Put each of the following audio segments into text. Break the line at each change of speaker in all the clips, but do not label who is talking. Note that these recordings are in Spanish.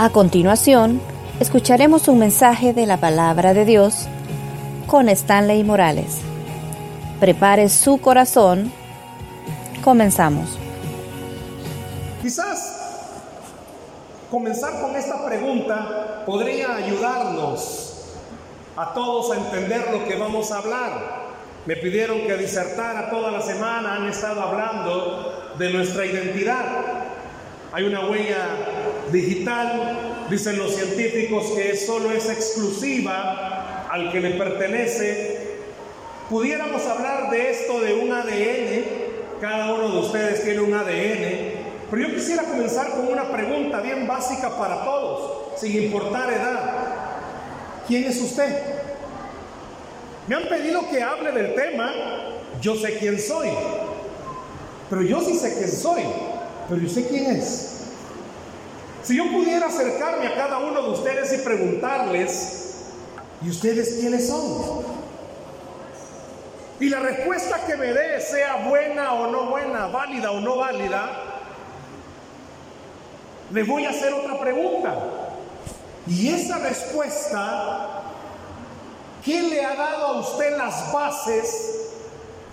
A continuación, escucharemos un mensaje de la palabra de Dios con Stanley Morales. Prepare su corazón. Comenzamos.
Quizás comenzar con esta pregunta podría ayudarnos a todos a entender lo que vamos a hablar. Me pidieron que disertara toda la semana, han estado hablando de nuestra identidad. Hay una huella digital, dicen los científicos que solo es exclusiva al que le pertenece. Pudiéramos hablar de esto de un ADN, cada uno de ustedes tiene un ADN, pero yo quisiera comenzar con una pregunta bien básica para todos, sin importar edad. ¿Quién es usted? Me han pedido que hable del tema, yo sé quién soy, pero yo sí sé quién soy. Pero ¿y usted quién es? Si yo pudiera acercarme a cada uno de ustedes y preguntarles, ¿y ustedes quiénes son? Y la respuesta que me dé, sea buena o no buena, válida o no válida, le voy a hacer otra pregunta. Y esa respuesta, ¿qué le ha dado a usted las bases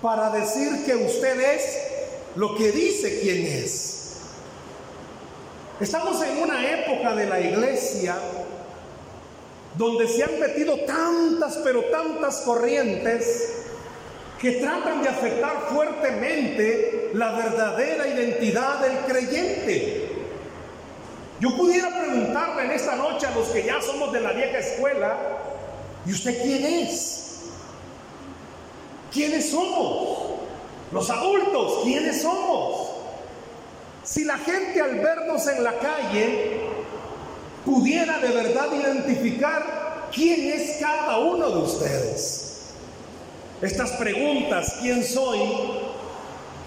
para decir que usted es lo que dice quién es? Estamos en una época de la iglesia donde se han metido tantas, pero tantas corrientes que tratan de afectar fuertemente la verdadera identidad del creyente. Yo pudiera preguntarle en esta noche a los que ya somos de la vieja escuela, ¿y usted quién es? ¿Quiénes somos? Los adultos, ¿quiénes somos? Si la gente al vernos en la calle pudiera de verdad identificar quién es cada uno de ustedes. Estas preguntas, ¿quién soy?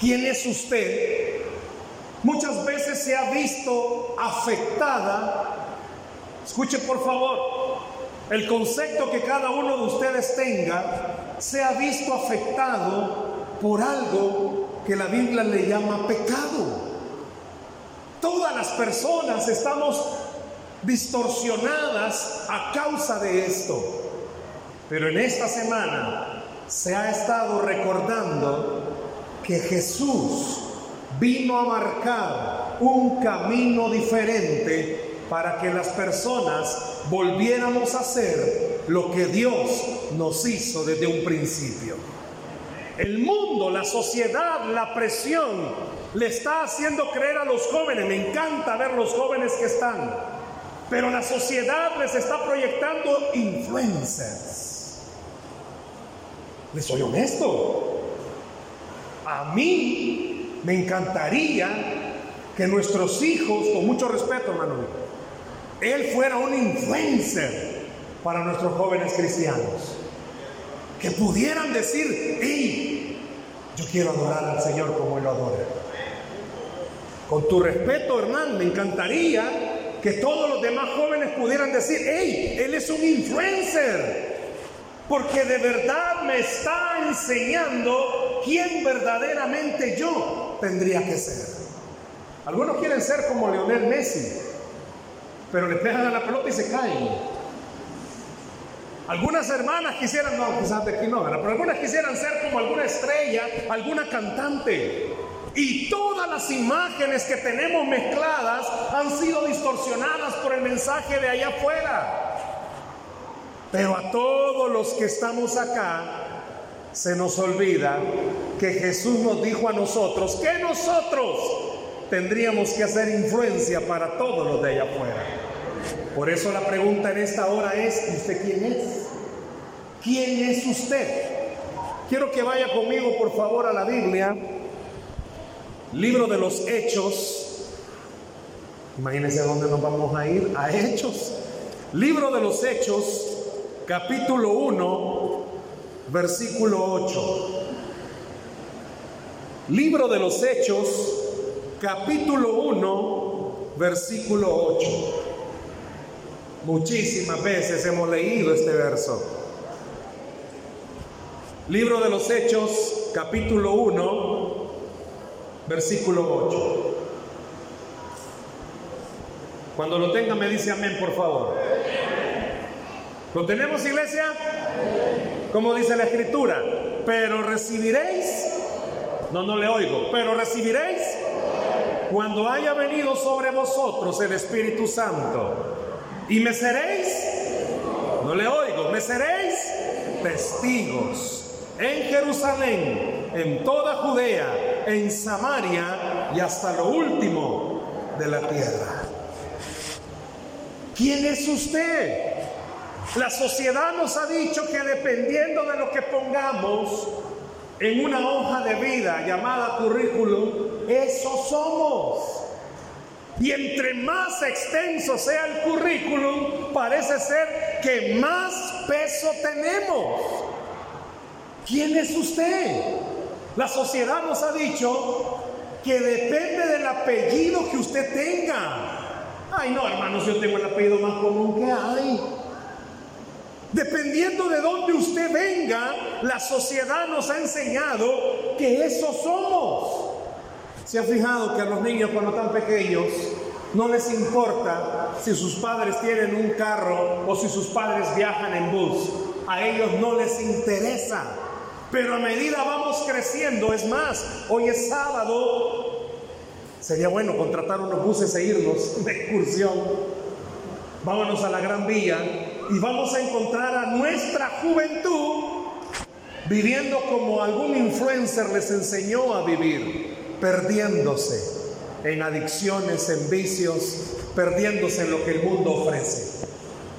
¿Quién es usted? Muchas veces se ha visto afectada. Escuche por favor, el concepto que cada uno de ustedes tenga se ha visto afectado por algo que la Biblia le llama pecado. Las personas estamos distorsionadas a causa de esto. Pero en esta semana se ha estado recordando que Jesús vino a marcar un camino diferente para que las personas volviéramos a hacer lo que Dios nos hizo desde un principio. El mundo, la sociedad, la presión, le está haciendo creer a los jóvenes, me encanta ver los jóvenes que están, pero la sociedad les está proyectando influencers. Les soy honesto. A mí me encantaría que nuestros hijos, con mucho respeto, hermano, él fuera un influencer para nuestros jóvenes cristianos. Que pudieran decir, hey, yo quiero adorar al Señor como Él lo adora. Con tu respeto, hermano, me encantaría que todos los demás jóvenes pudieran decir, hey, él es un influencer. Porque de verdad me está enseñando quién verdaderamente yo tendría que ser. Algunos quieren ser como Leonel Messi, pero le pegan a la pelota y se caen. Algunas hermanas quisieran, no, quizás de aquí no, pero algunas quisieran ser como alguna estrella, alguna cantante. Y todas las imágenes que tenemos mezcladas han sido distorsionadas por el mensaje de allá afuera. Pero a todos los que estamos acá se nos olvida que Jesús nos dijo a nosotros que nosotros tendríamos que hacer influencia para todos los de allá afuera. Por eso la pregunta en esta hora es, ¿usted quién es? ¿Quién es usted? Quiero que vaya conmigo por favor a la Biblia Libro de los Hechos. Imagínense a dónde nos vamos a ir. A Hechos. Libro de los Hechos, capítulo 1, versículo 8. Libro de los Hechos, capítulo 1, versículo 8. Muchísimas veces hemos leído este verso. Libro de los Hechos, capítulo 1, versículo 8. Cuando lo tenga me dice amén, por favor. ¿Lo tenemos, iglesia? Como dice la escritura, pero recibiréis, no, no le oigo, pero recibiréis cuando haya venido sobre vosotros el Espíritu Santo. Y me seréis, no le oigo, me seréis testigos en Jerusalén, en toda Judea, en Samaria y hasta lo último de la tierra. ¿Quién es usted? La sociedad nos ha dicho que dependiendo de lo que pongamos en una hoja de vida llamada currículum, eso somos. Y entre más extenso sea el currículum, parece ser que más peso tenemos. ¿Quién es usted? La sociedad nos ha dicho que depende del apellido que usted tenga. Ay, no, hermanos, yo tengo el apellido más común que hay. Dependiendo de dónde usted venga, la sociedad nos ha enseñado que eso somos. ¿Se ha fijado que a los niños cuando están pequeños no les importa si sus padres tienen un carro o si sus padres viajan en bus? A ellos no les interesa. Pero a medida vamos creciendo, es más, hoy es sábado, sería bueno contratar unos buses e irnos de excursión. Vámonos a la Gran Vía y vamos a encontrar a nuestra juventud viviendo como algún influencer les enseñó a vivir, perdiéndose en adicciones, en vicios, perdiéndose en lo que el mundo ofrece.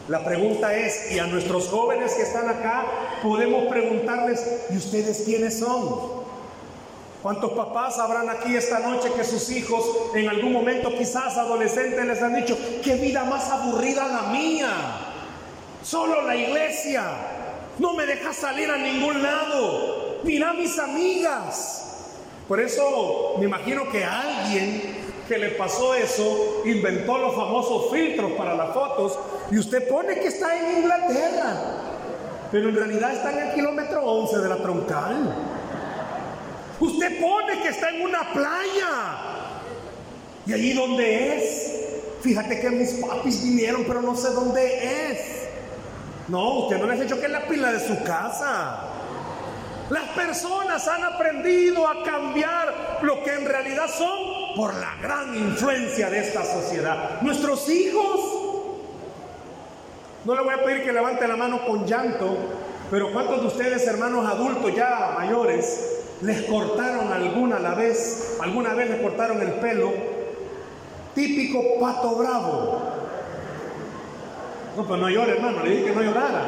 La pregunta es, y a nuestros jóvenes que están acá, podemos preguntarles, ¿y ustedes quiénes son? ¿Cuántos papás habrán aquí esta noche que sus hijos en algún momento quizás adolescentes les han dicho, qué vida más aburrida la mía? Solo la iglesia. No me deja salir a ningún lado. Mira mis amigas. Por eso me imagino que alguien que le pasó eso inventó los famosos filtros para las fotos y usted pone que está en Inglaterra, pero en realidad está en el kilómetro 11 de la troncal. Usted pone que está en una playa y allí donde es. Fíjate que mis papis vinieron, pero no sé dónde es. No, usted no les ha dicho que es la pila de su casa. Las personas han aprendido a cambiar lo que en realidad son por la gran influencia de esta sociedad. Nuestros hijos, no le voy a pedir que levante la mano con llanto, pero ¿cuántos de ustedes, hermanos adultos ya mayores, les cortaron alguna la vez, alguna vez les cortaron el pelo? Típico pato bravo. No, pues no llore, hermano, le dije que no llorara.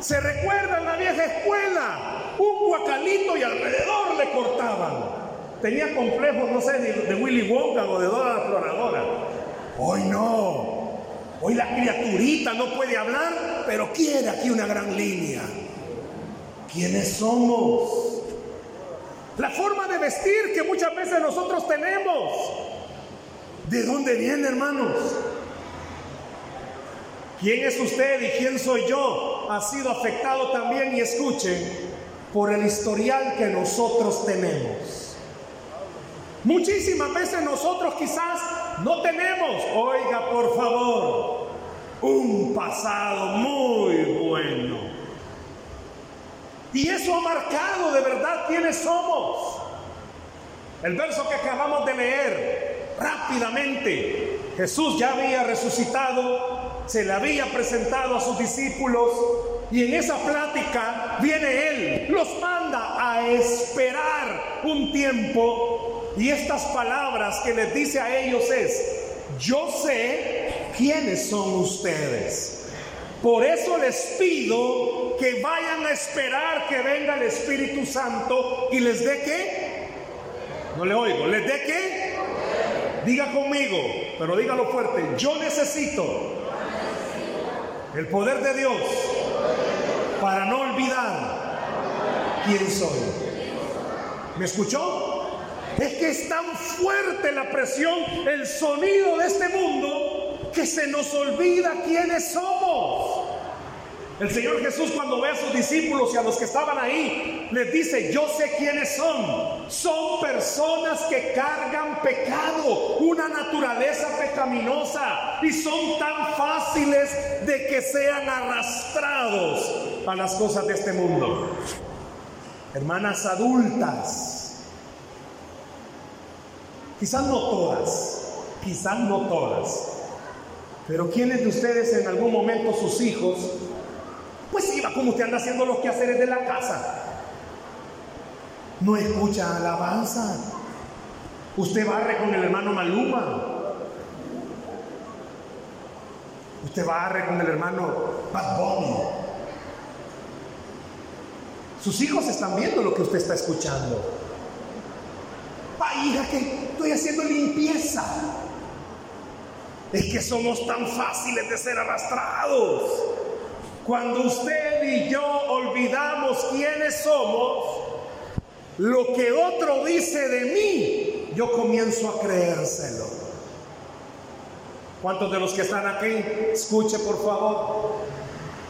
Se recuerda en la vieja escuela, un guacalito y alrededor le cortaban. Tenía complejos, no sé, de, Willy Wonka o de Dora la Exploradora. Hoy no. Hoy la criaturita no puede hablar, pero quiere aquí una gran línea. ¿Quiénes somos? La forma de vestir que muchas veces nosotros tenemos. ¿De dónde viene, hermanos? ¿Quién es usted y quién soy yo? Ha sido afectado también, y escuche, por el historial que nosotros tenemos. Muchísimas veces nosotros quizás no tenemos, oiga por favor, un pasado muy bueno. Y eso ha marcado de verdad quiénes somos. El verso que acabamos de leer rápidamente, Jesús ya había resucitado, se le había presentado a sus discípulos y en esa plática viene Él, los manda a esperar un tiempo y estas palabras que les dice a ellos es, yo sé quiénes son ustedes. Por eso les pido que vayan a esperar que venga el Espíritu Santo y les dé qué. No le oigo, les dé qué. Diga conmigo, pero dígalo fuerte, yo necesito el poder de Dios para no olvidar quién soy. ¿Me escuchó? Es que es tan fuerte la presión, el sonido de este mundo, que se nos olvida quiénes somos. El Señor Jesús cuando ve a sus discípulos y a los que estaban ahí, les dice, yo sé quiénes son. Son personas que cargan pecado, una naturaleza pecaminosa y son tan fáciles de que sean arrastrados a las cosas de este mundo. Hermanas adultas, quizás no todas, quizás no todas, pero ¿quiénes de ustedes en algún momento sus hijos, pues iba como usted anda haciendo los quehaceres de la casa? No escucha alabanza. Usted barre con el hermano Maluma. Usted barre con el hermano Bad Bunny. Sus hijos están viendo lo que usted está escuchando. Ay, hija, que estoy haciendo limpieza. Es que somos tan fáciles de ser arrastrados. Cuando usted y yo olvidamos quiénes somos, lo que otro dice de mí, yo comienzo a creérselo. ¿Cuántos de los que están aquí, escuche por favor?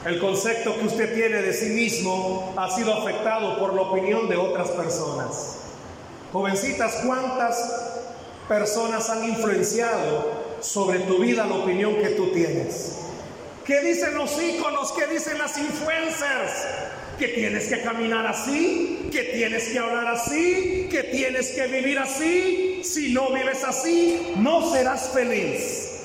El concepto que usted tiene de sí mismo ha sido afectado por la opinión de otras personas. Jovencitas, ¿cuántas personas han influenciado sobre tu vida la opinión que tú tienes? ¿Qué dicen los íconos? ¿Qué dicen las influencers? Que tienes que caminar así, que tienes que hablar así, que tienes que vivir así. Si no vives así, no serás feliz.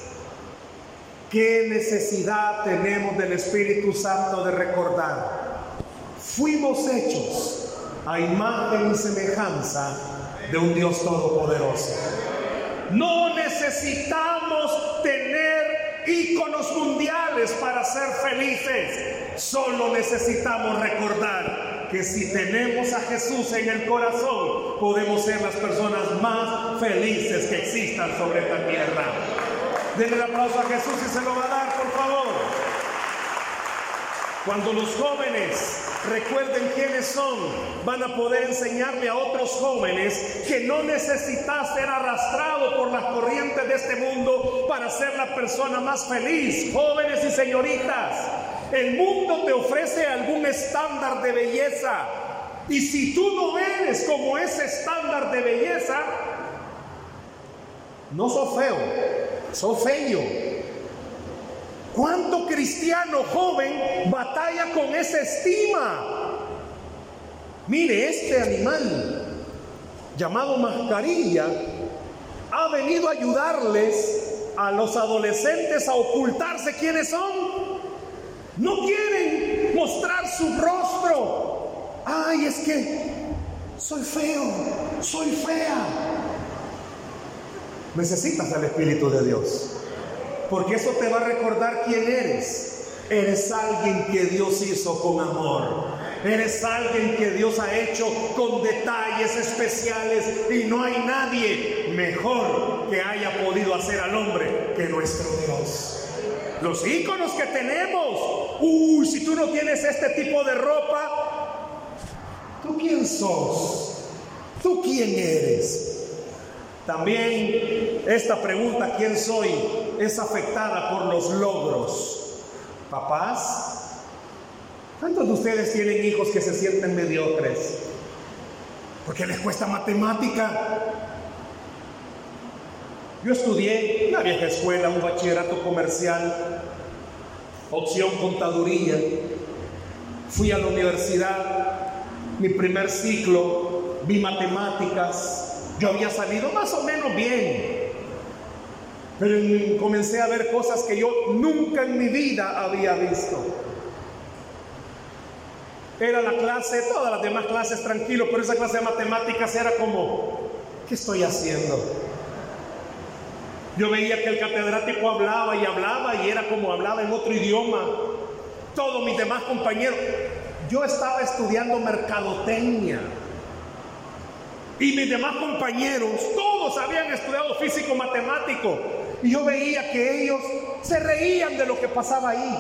¿Qué necesidad tenemos del Espíritu Santo de recordar? Fuimos hechos a imagen y semejanza de un Dios todopoderoso. No necesitamos tener íconos mundiales para ser felices. Solo necesitamos recordar que si tenemos a Jesús en el corazón, podemos ser las personas más felices que existan sobre esta tierra. Denle el aplauso a Jesús y se lo va a dar, por favor. Cuando los jóvenes recuerden quiénes son, van a poder enseñarle a otros jóvenes que no necesitas ser arrastrado por las corrientes de este mundo para ser la persona más feliz. Jóvenes y señoritas, el mundo te ofrece algún estándar de belleza. Y si tú no eres como ese estándar de belleza, no sos feo, sos feo. ¿Cuánto cristiano joven batalla con esa estima? Mire, este animal llamado mascarilla ha venido a ayudarles a los adolescentes a ocultarse quiénes son. No quieren mostrar su rostro. Ay, es que soy feo, soy fea. Necesitas al Espíritu de Dios. Porque eso te va a recordar quién eres. Eres alguien que Dios hizo con amor. Eres alguien que Dios ha hecho con detalles especiales y no hay nadie mejor que haya podido hacer al hombre que nuestro Dios. Los íconos que tenemos. Uy, si tú no tienes este tipo de ropa, ¿tú quién sos? ¿Tú quién eres? También esta pregunta, ¿quién soy? es afectada por los logros. Papás, ¿cuántos de ustedes tienen hijos que se sienten mediocres? Porque les cuesta matemática. Yo estudié una vieja escuela, un bachillerato comercial, opción contaduría. Fui a la universidad, mi primer ciclo, vi matemáticas, yo había salido más o menos bien, pero comencé a ver cosas que yo nunca en mi vida había visto. Era la clase, todas las demás clases tranquilo, pero esa clase de matemáticas era como, ¿qué estoy haciendo? Yo veía que el catedrático hablaba y hablaba y era como hablaba en otro idioma. Todos mis demás compañeros. Yo estaba estudiando mercadotecnia. Y mis demás compañeros, todos habían estudiado físico matemático. Y yo veía que ellos se reían de lo que pasaba ahí.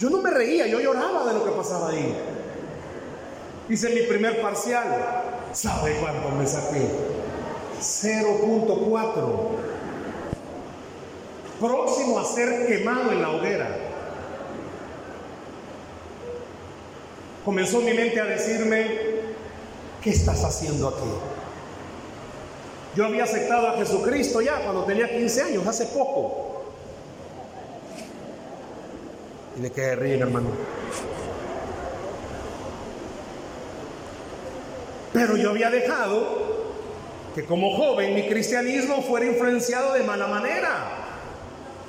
Yo no me reía, yo lloraba de lo que pasaba ahí. Hice mi primer parcial. ¿Sabe cuánto me saqué? 0.4. Próximo a ser quemado en la hoguera. Comenzó mi mente a decirme, ¿qué estás haciendo aquí? Yo había aceptado a Jesucristo ya cuando tenía 15 años, hace poco. Y le quedé ríen, hermano. Pero yo había dejado que como joven mi cristianismo fuera influenciado de mala manera.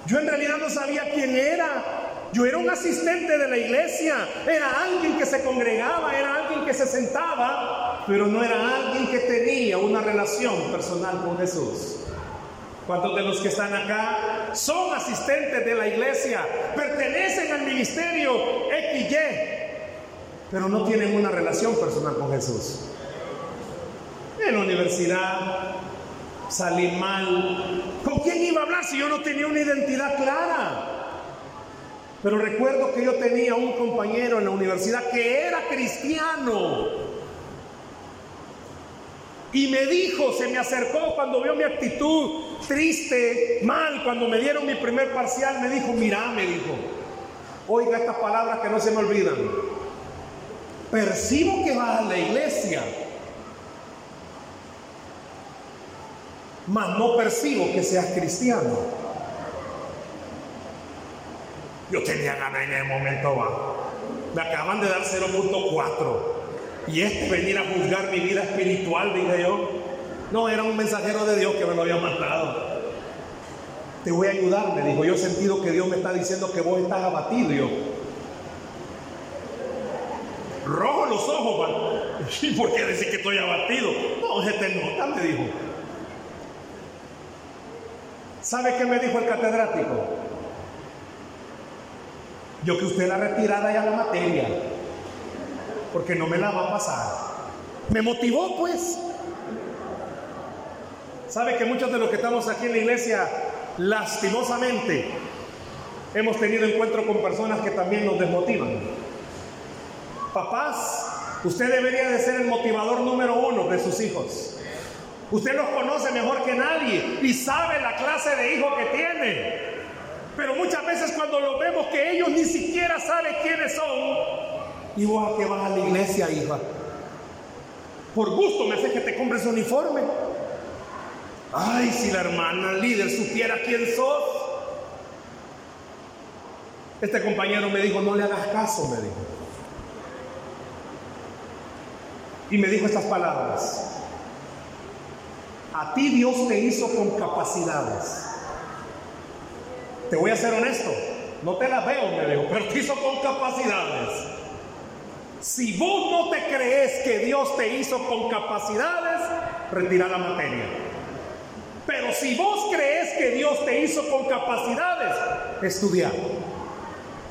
Yo en realidad no sabía quién era. Yo era un asistente de la iglesia, era alguien que se congregaba, era alguien que se sentaba, pero no era alguien que tenía una relación personal con Jesús. ¿Cuántos de los que están acá son asistentes de la iglesia, pertenecen al ministerio XY, pero no tienen una relación personal con Jesús? En la universidad salí mal. ¿Con quién iba a hablar si yo no tenía una identidad clara? Pero recuerdo que yo tenía un compañero en la universidad que era cristiano. Y me dijo, se me acercó cuando vio mi actitud triste, mal, cuando me dieron mi primer parcial, me dijo, mira, me dijo, oiga estas palabras que no se me olvidan. Percibo que vas a la iglesia, mas no percibo que seas cristiano. Yo tenía ganas en el momento, va. Me acaban de dar 0.4. Y este venir a juzgar mi vida espiritual, dije yo. No, era un mensajero de Dios que me lo había mandado. Te voy a ayudar, me dijo. Yo he sentido que Dios me está diciendo que vos estás abatido. Yo, rojo los ojos. ¿Y por qué decir que estoy abatido? No, te nota, me dijo. ¿Sabe qué me dijo el catedrático? Yo que usted la retirada ya la materia, porque no me la va a pasar. Me motivó pues. ¿Sabe que muchos de los que estamos aquí en la iglesia, lastimosamente, hemos tenido encuentro con personas que también nos desmotivan? Papás, usted debería de ser el motivador número uno de sus hijos. Usted los conoce mejor que nadie y sabe la clase de hijo que tiene. Pero muchas veces cuando lo vemos que ellos ni siquiera saben quiénes son, y vos a qué vas a la iglesia, hija. Por gusto me hace que te compres uniforme. Ay, si la hermana líder supiera quién sos. Este compañero me dijo, no le hagas caso, me dijo. Y me dijo estas palabras. A ti Dios te hizo con capacidades. Te voy a ser honesto, no te las veo, me dijo, pero te hizo con capacidades. Si vos no te crees que Dios te hizo con capacidades, retira la materia. Pero si vos crees que Dios te hizo con capacidades, estudia.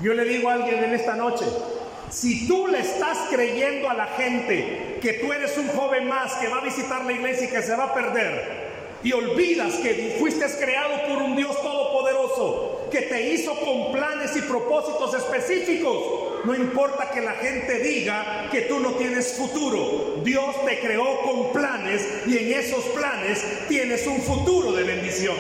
Yo le digo a alguien en esta noche, si tú le estás creyendo a la gente que tú eres un joven más que va a visitar la iglesia y que se va a perder, y olvidas que fuiste creado por un Dios todopoderoso, que te hizo con planes y propósitos específicos, no importa que la gente diga que tú no tienes futuro, Dios te creó con planes y en esos planes tienes un futuro de bendición.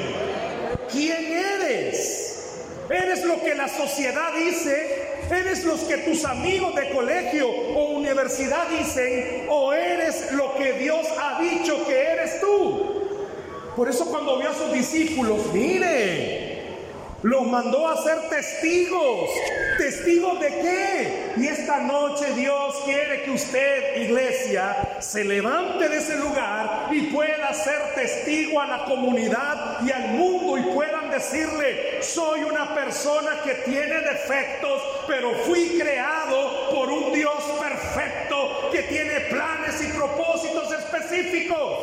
¿Quién eres? ¿Eres lo que la sociedad dice? ¿Eres los que tus amigos de colegio o universidad dicen? ¿O eres lo que Dios ha dicho que eres tú? Por eso cuando vio a sus discípulos, mire, los mandó a ser testigos. ¿Testigos de qué? Y esta noche Dios quiere que usted, iglesia, se levante de ese lugar y pueda ser testigo a la comunidad y al mundo y puedan decirle, soy una persona que tiene defectos, pero fui creado por un Dios perfecto que tiene planes y propósitos específicos.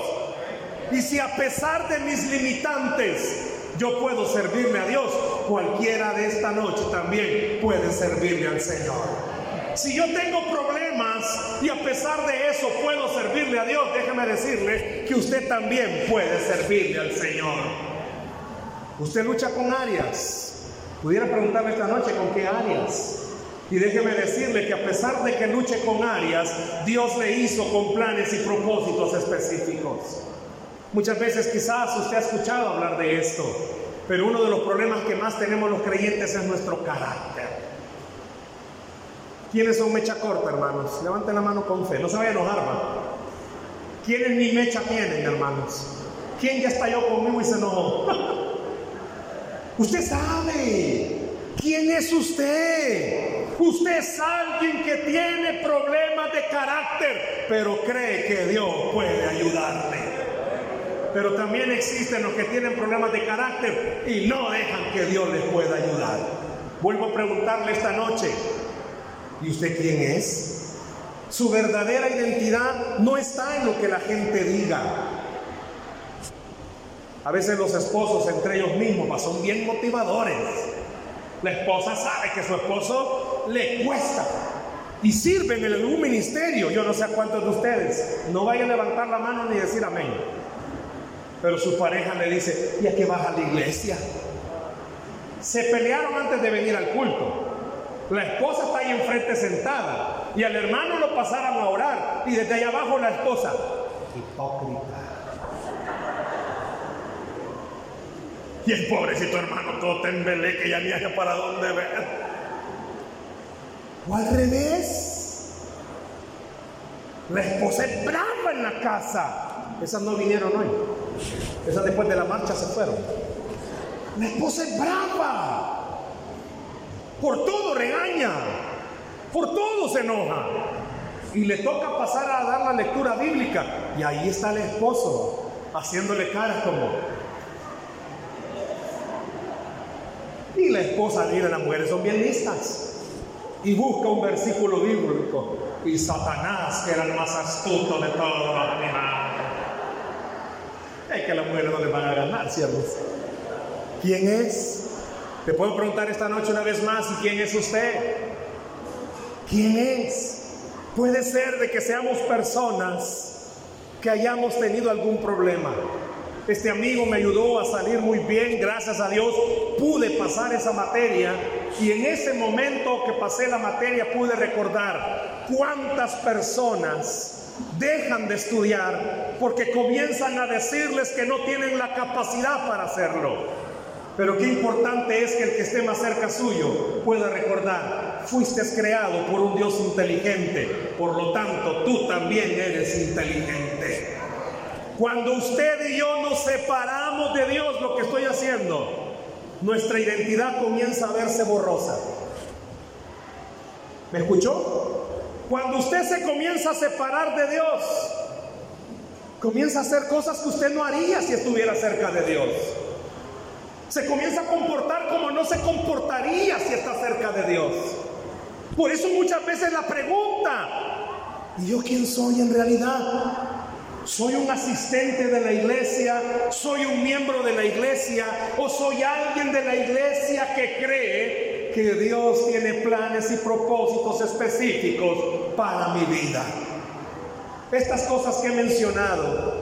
Y si a pesar de mis limitantes yo puedo servirle a Dios, cualquiera de esta noche también puede servirle al Señor. Si yo tengo problemas y a pesar de eso puedo servirle a Dios, déjeme decirle que usted también puede servirle al Señor. Usted lucha con áreas. Pudiera preguntarme esta noche con qué áreas. Y déjeme decirle que a pesar de que luche con áreas, Dios le hizo con planes y propósitos específicos. Muchas veces quizás usted ha escuchado hablar de esto, pero uno de los problemas que más tenemos los creyentes es nuestro carácter. ¿Quiénes son mecha corta, hermanos? Levanten la mano con fe, no se vaya a enojar, ¿va? ¿Quiénes ni mecha tienen, hermanos? ¿Quién ya estalló conmigo y se enojó? usted sabe quién es usted. Usted es alguien que tiene problemas de carácter, pero cree que Dios puede ayudarle. Pero también existen los que tienen problemas de carácter y no dejan que Dios les pueda ayudar. Vuelvo a preguntarle esta noche, ¿y usted quién es? Su verdadera identidad no está en lo que la gente diga. A veces los esposos entre ellos mismos son bien motivadores. La esposa sabe que su esposo le cuesta y sirven en algún ministerio. Yo no sé a cuántos de ustedes. No vayan a levantar la mano ni decir amén. Pero su pareja le dice, ¿y a qué vas a la iglesia? Se pelearon antes de venir al culto. La esposa está ahí enfrente sentada y al hermano lo pasaron a orar y desde allá abajo la esposa, hipócrita. Y el pobrecito hermano todo tembelé que ya ni haya para dónde ver. O al revés. La esposa es brava en la casa. Esas no vinieron hoy. Esas después de la marcha se fueron. La esposa es brava. Por todo regaña. Por todo se enoja. Y le toca pasar a dar la lectura bíblica. Y ahí está el esposo haciéndole caras como, Y la esposa, mira, las mujeres son bien listas. Y busca un versículo bíblico. Y Satanás, que era el más astuto de todos los animales. Es que las mujeres no le van a ganar. ¿Quién es? Te puedo preguntar esta noche una vez más, ¿y quién es usted? ¿Quién es? Puede ser de que seamos personas que hayamos tenido algún problema este amigo me ayudó a salir muy bien, gracias a Dios pude pasar esa materia y en ese momento que pasé la materia pude recordar cuántas personas dejan de estudiar porque comienzan a decirles que no tienen la capacidad para hacerlo. Pero qué importante es que el que esté más cerca suyo pueda recordar, fuiste creado por un Dios inteligente, por lo tanto tú también eres inteligente. Cuando usted y yo nos separamos de Dios, lo que estoy haciendo, nuestra identidad comienza a verse borrosa. ¿Me escuchó? Cuando usted se comienza a separar de Dios, comienza a hacer cosas que usted no haría si estuviera cerca de Dios. Se comienza a comportar como no se comportaría si está cerca de Dios. Por eso muchas veces la pregunta, ¿y yo quién soy en realidad? ¿Soy un asistente de la iglesia? ¿Soy un miembro de la iglesia? ¿O soy alguien de la iglesia que cree que Dios tiene planes y propósitos específicos para mi vida? Estas cosas que he mencionado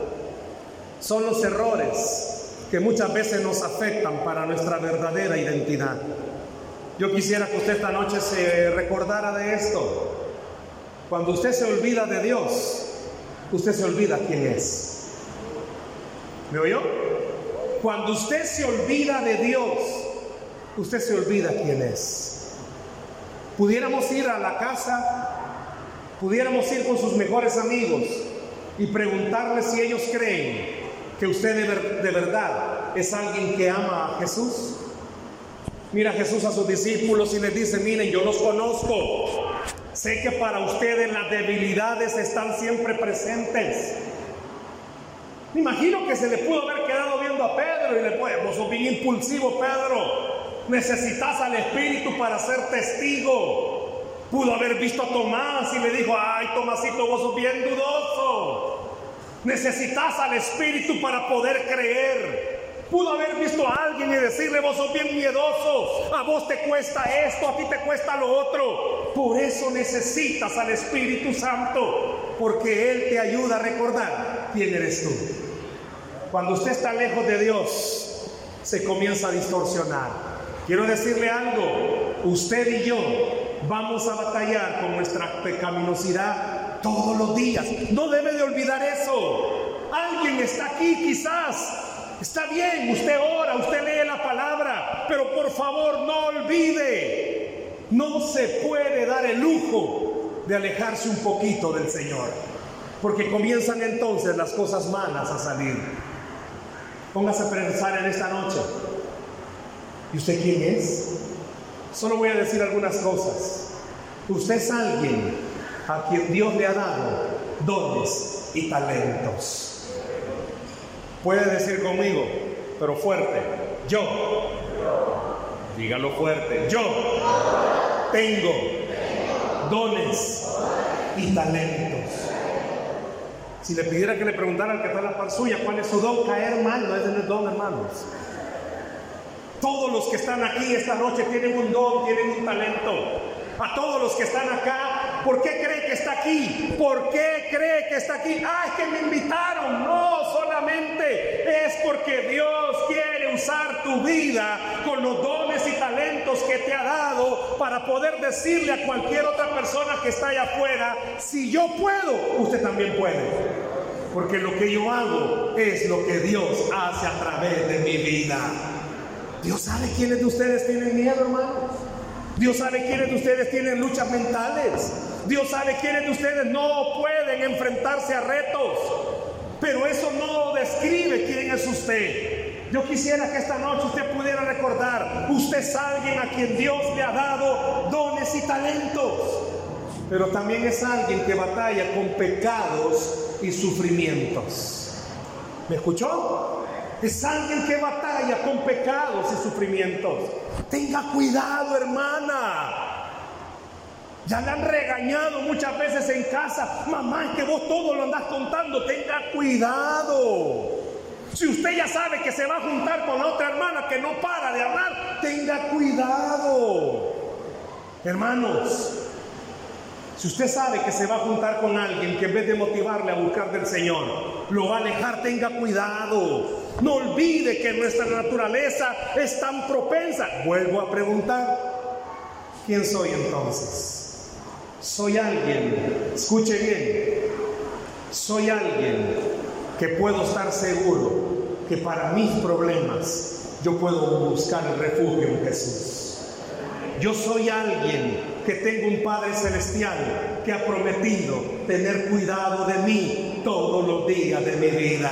son los errores que muchas veces nos afectan para nuestra verdadera identidad. Yo quisiera que usted esta noche se recordara de esto. Cuando usted se olvida de Dios, usted se olvida quién es. ¿Me oyó? Cuando usted se olvida de Dios, usted se olvida quién es. Pudiéramos ir a la casa, pudiéramos ir con sus mejores amigos y preguntarles si ellos creen que usted de, verdad es alguien que ama a Jesús. Mira Jesús a sus discípulos y les dice, miren, yo los conozco. Sé que para ustedes las debilidades están siempre presentes. Me imagino que se le pudo haber quedado viendo a Pedro y le puede, vos sos bien impulsivo, Pedro. Necesitas al Espíritu para ser testigo. Pudo haber visto a Tomás y le dijo, ay, Tomasito, vos sos bien dudoso. Necesitas al Espíritu para poder creer. Pudo haber visto a alguien y decirle, vos sos bien miedoso, a vos te cuesta esto, a ti te cuesta lo otro. Por eso necesitas al Espíritu Santo, porque Él te ayuda a recordar quién eres tú. Cuando usted está lejos de Dios, se comienza a distorsionar. Quiero decirle algo, usted y yo vamos a batallar con nuestra pecaminosidad todos los días. No debe de olvidar eso. Alguien está aquí quizás Está bien, usted ora, usted lee la palabra, pero por favor no olvide, no se puede dar el lujo de alejarse un poquito del Señor, porque comienzan entonces las cosas malas a salir. Póngase a pensar en esta noche. ¿Y usted quién es? Solo voy a decir algunas cosas. Usted es alguien a quien Dios le ha dado dones y talentos. Puede decir conmigo, pero fuerte, yo. Dígalo fuerte, yo tengo dones y talentos. Si le pidiera que le preguntara al que está en la par suya cuál es su don, caer mal no es tener don, hermanos. Todos los que están aquí esta noche tienen un don, tienen un talento. A todos los que están acá, ¿por qué cree que está aquí? ¿Por qué cree que está aquí? Ah, es que me invitaron. No, solamente es porque Dios quiere usar tu vida con los dones y talentos que te ha dado para poder decirle a cualquier otra persona que está allá afuera, si yo puedo, usted también puede. Porque lo que yo hago es lo que Dios hace a través de mi vida. Dios sabe quiénes de ustedes tienen miedo, hermanos. Dios sabe quiénes de ustedes tienen luchas mentales. Dios sabe quiénes de ustedes no pueden enfrentarse a retos. Pero eso no describe quién es usted. Yo quisiera que esta noche usted pudiera recordar, usted es alguien a quien Dios le ha dado dones y talentos. Pero también es alguien que batalla con pecados y sufrimientos. ¿Me escuchó? Es alguien que batalla con pecados y sufrimientos. Tenga cuidado, hermana. Ya le han regañado muchas veces en casa. Mamá, es que vos todo lo andás contando. Tenga cuidado. Si usted ya sabe que se va a juntar con la otra hermana que no para de hablar, tenga cuidado. Hermanos, si usted sabe que se va a juntar con alguien que en vez de motivarle a buscar del Señor, lo va a alejar, tenga cuidado. No olvide que nuestra naturaleza es tan propensa. Vuelvo a preguntar, ¿quién soy entonces? Soy alguien, escuche bien, soy alguien que puedo estar seguro que para mis problemas yo puedo buscar el refugio en Jesús. Yo soy alguien que tengo un Padre Celestial que ha prometido tener cuidado de mí todos los días de mi vida.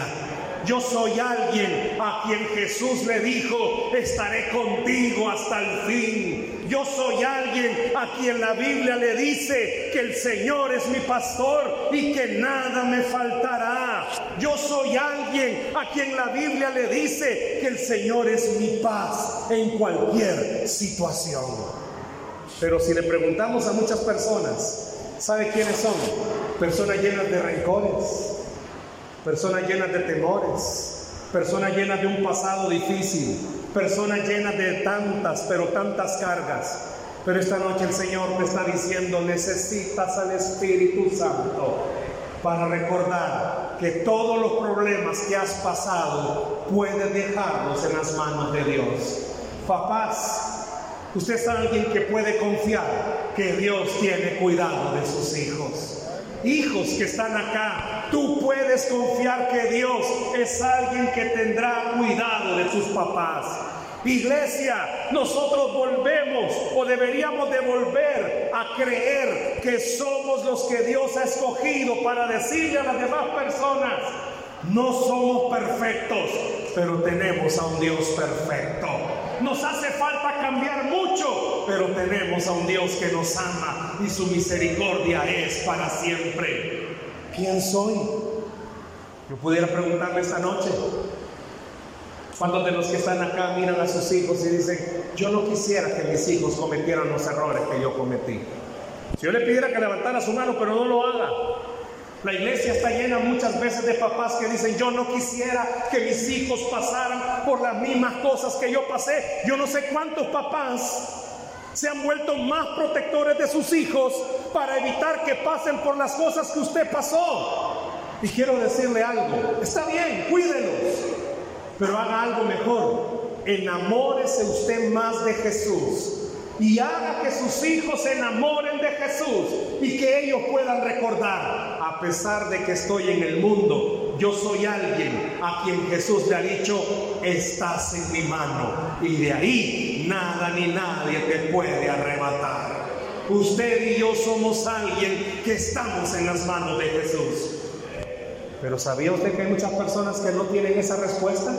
Yo soy alguien a quien Jesús le dijo, estaré contigo hasta el fin. Yo soy alguien a quien la Biblia le dice que el Señor es mi pastor y que nada me faltará. Yo soy alguien a quien la Biblia le dice que el Señor es mi paz en cualquier situación. Pero si le preguntamos a muchas personas, ¿sabe quiénes son? Personas llenas de rencores, personas llenas de temores, personas llenas de un pasado difícil, personas llenas de tantas, pero tantas cargas. Pero esta noche el Señor me está diciendo, necesitas al Espíritu Santo para recordar que todos los problemas que has pasado puedes dejarlos en las manos de Dios. Papás, usted es alguien que puede confiar que Dios tiene cuidado de sus hijos. Hijos que están acá, tú puedes confiar que Dios es alguien que tendrá cuidado de sus papás. Iglesia, nosotros volvemos o deberíamos de volver a creer que somos los que Dios ha escogido para decirle a las demás personas, no somos perfectos, pero tenemos a un Dios perfecto. Nos hace falta cambiar mucho, pero tenemos a un Dios que nos ama y su misericordia es para siempre. ¿Quién soy? Yo pudiera preguntarle esta noche, ¿cuántos de los que están acá miran a sus hijos y dicen, yo no quisiera que mis hijos cometieran los errores que yo cometí? Si yo le pidiera que levantara su mano, pero no lo haga, la iglesia está llena muchas veces de papás que dicen, yo no quisiera que mis hijos pasaran por las mismas cosas que yo pasé. Yo no sé cuántos papás se han vuelto más protectores de sus hijos para evitar que pasen por las cosas que usted pasó. Y quiero decirle algo, está bien, cuídelos, pero haga algo mejor. Enamórese usted más de Jesús y haga que sus hijos se enamoren de Jesús y que ellos puedan recordar, a pesar de que estoy en el mundo, yo soy alguien a quien Jesús le ha dicho, estás en mi mano y de ahí nada ni nadie te puede arrebatar. Usted y yo somos alguien que estamos en las manos de Jesús. Pero ¿sabía usted que hay muchas personas que no tienen esa respuesta?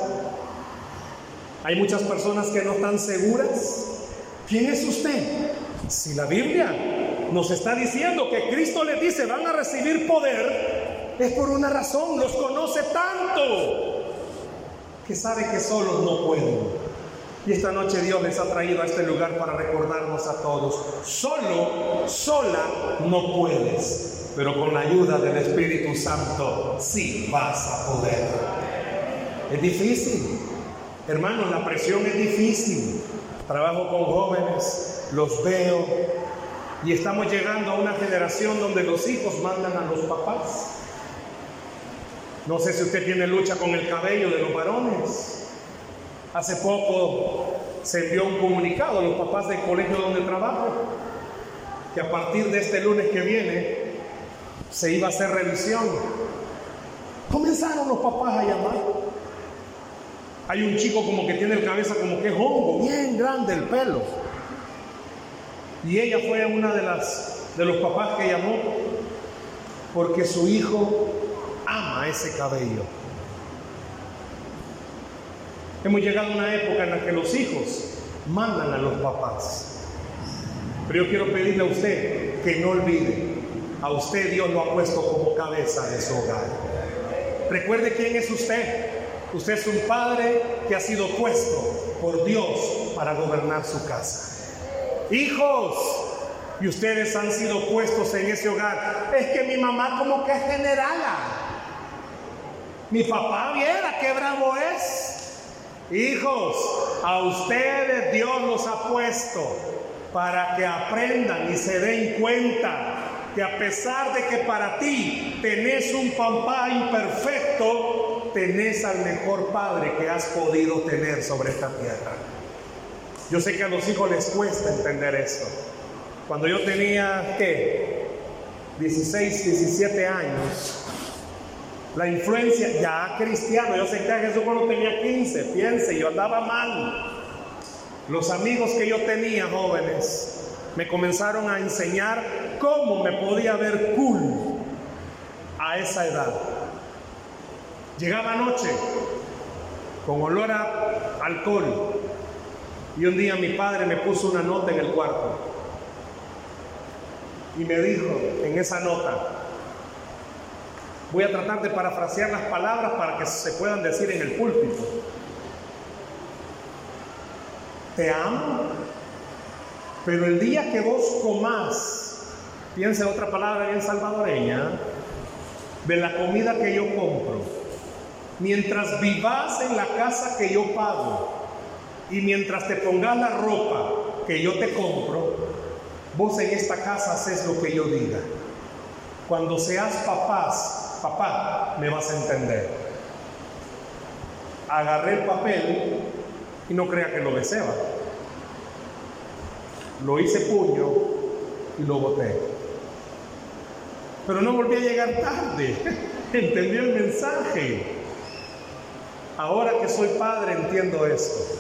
Hay muchas personas que no están seguras. ¿Quién es usted? Si la Biblia nos está diciendo que Cristo les dice van a recibir poder, es por una razón, los conoce tanto que sabe que solos no pueden. Y esta noche Dios les ha traído a este lugar para recordarnos a todos, solo, sola no puedes, pero con la ayuda del Espíritu Santo sí vas a poder. Es difícil, hermanos, la presión es difícil. Trabajo con jóvenes, los veo y estamos llegando a una generación donde los hijos mandan a los papás. No sé si usted tiene lucha con el cabello de los varones. Hace poco se envió un comunicado a los papás del colegio donde trabajo que a partir de este lunes que viene se iba a hacer revisión. Comenzaron los papás a llamar. Hay un chico como que tiene el cabeza como que es hongo, bien grande el pelo. Y ella fue una de las de los papás que llamó porque su hijo ama ese cabello. Hemos llegado a una época en la que los hijos mandan a los papás. Pero yo quiero pedirle a usted que no olvide, a usted Dios lo ha puesto como cabeza de su hogar. Recuerde quién es usted. Usted es un padre que ha sido puesto por Dios para gobernar su casa. Hijos, y ustedes han sido puestos en ese hogar. Es que mi mamá como que es generala. Mi papá viera qué bravo es. Hijos, a ustedes Dios los ha puesto para que aprendan y se den cuenta que a pesar de que para ti tenés un papá imperfecto, tenés al mejor padre que has podido tener sobre esta tierra. Yo sé que a los hijos les cuesta entender esto. Cuando yo tenía, ¿qué? 16, 17 años, la influencia ya cristiano, yo sé que a Jesús cuando tenía 15, piense, yo andaba mal. Los amigos que yo tenía jóvenes me comenzaron a enseñar cómo me podía ver cool a esa edad. Llegaba noche con olor a alcohol y un día mi padre me puso una nota en el cuarto y me dijo en esa nota, Voy a tratar de parafrasear las palabras para que se puedan decir en el púlpito. Te amo, pero el día que vos comás, piense otra palabra bien salvadoreña, de la comida que yo compro, mientras vivas en la casa que yo pago y mientras te pongas la ropa que yo te compro, vos en esta casa haces lo que yo diga. Cuando seas papás, papá, me vas a entender. Agarré el papel y no crea que lo deseaba. Lo hice puño y lo boté. Pero no volví a llegar tarde. Entendió el mensaje. Ahora que soy padre entiendo esto.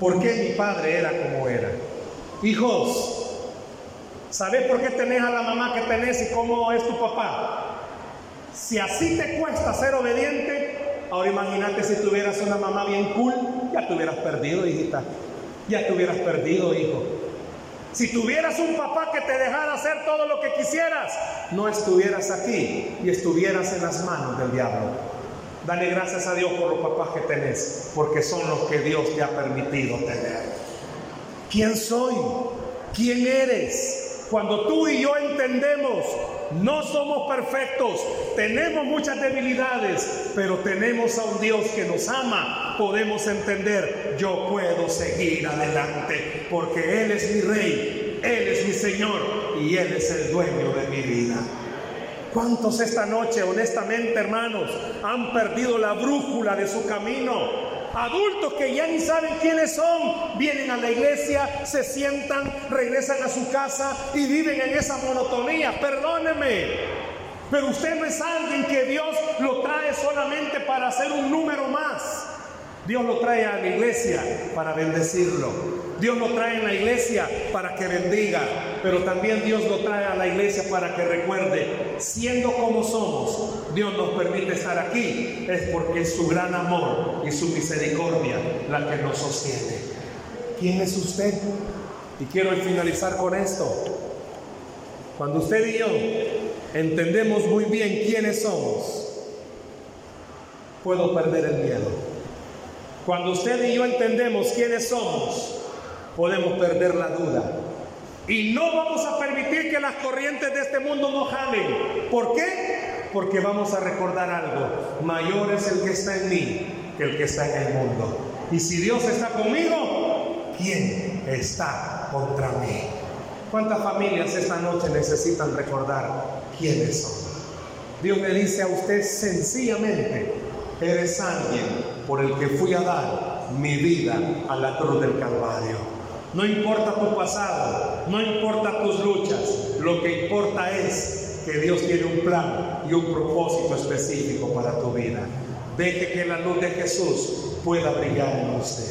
¿Por qué mi padre era como era? Hijos, ¿Sabes por qué tenés a la mamá que tenés y cómo es tu papá? Si así te cuesta ser obediente, ahora imagínate si tuvieras una mamá bien cool, ya te hubieras perdido, hijita. Ya te hubieras perdido, hijo. Si tuvieras un papá que te dejara hacer todo lo que quisieras, no estuvieras aquí y estuvieras en las manos del diablo. Dale gracias a Dios por los papás que tenés, porque son los que Dios te ha permitido tener. ¿Quién soy? ¿Quién eres? Cuando tú y yo entendemos, no somos perfectos, tenemos muchas debilidades, pero tenemos a un Dios que nos ama, podemos entender, yo puedo seguir adelante, porque Él es mi rey, Él es mi Señor y Él es el dueño de mi vida. ¿Cuántos esta noche, honestamente hermanos, han perdido la brújula de su camino? Adultos que ya ni saben quiénes son, vienen a la iglesia, se sientan, regresan a su casa y viven en esa monotonía. Perdóneme, pero usted no es alguien que Dios lo trae solamente para hacer un número más. Dios lo trae a la iglesia para bendecirlo. Dios lo trae en la iglesia para que bendiga, pero también Dios lo trae a la iglesia para que recuerde, siendo como somos, Dios nos permite estar aquí, es porque es su gran amor y su misericordia la que nos sostiene. ¿Quién es usted? Y quiero finalizar con esto. Cuando usted y yo entendemos muy bien quiénes somos, puedo perder el miedo. Cuando usted y yo entendemos quiénes somos, podemos perder la duda. Y no vamos a permitir que las corrientes de este mundo nos jalen. ¿Por qué? Porque vamos a recordar algo. Mayor es el que está en mí que el que está en el mundo. Y si Dios está conmigo, ¿quién está contra mí? ¿Cuántas familias esta noche necesitan recordar quiénes son? Dios le dice a usted sencillamente, eres alguien por el que fui a dar mi vida a la cruz del Calvario. No importa tu pasado, no importa tus luchas, lo que importa es que Dios tiene un plan y un propósito específico para tu vida. Deje que la luz de Jesús pueda brillar en usted.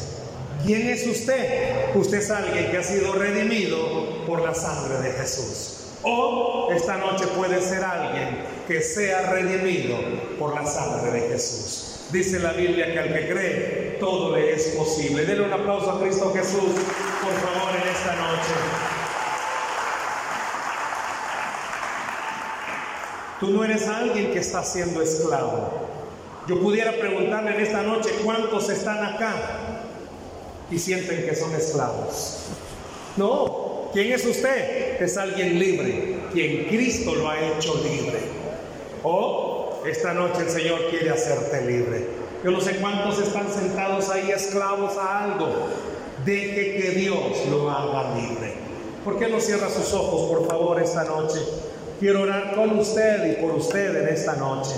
¿Quién es usted? Usted es alguien que ha sido redimido por la sangre de Jesús. O esta noche puede ser alguien que sea redimido por la sangre de Jesús. Dice la Biblia que al que cree, todo le es posible. Denle un aplauso a Cristo Jesús, por favor, en esta noche. Tú no eres alguien que está siendo esclavo. Yo pudiera preguntarle en esta noche cuántos están acá y sienten que son esclavos. No, ¿quién es usted? Es alguien libre, quien Cristo lo ha hecho libre. O esta noche el Señor quiere hacerte libre. Yo no sé cuántos están sentados ahí esclavos a algo. Deje que Dios lo haga libre. ¿Por qué no cierra sus ojos, por favor, esta noche? Quiero orar con usted y por usted en esta noche.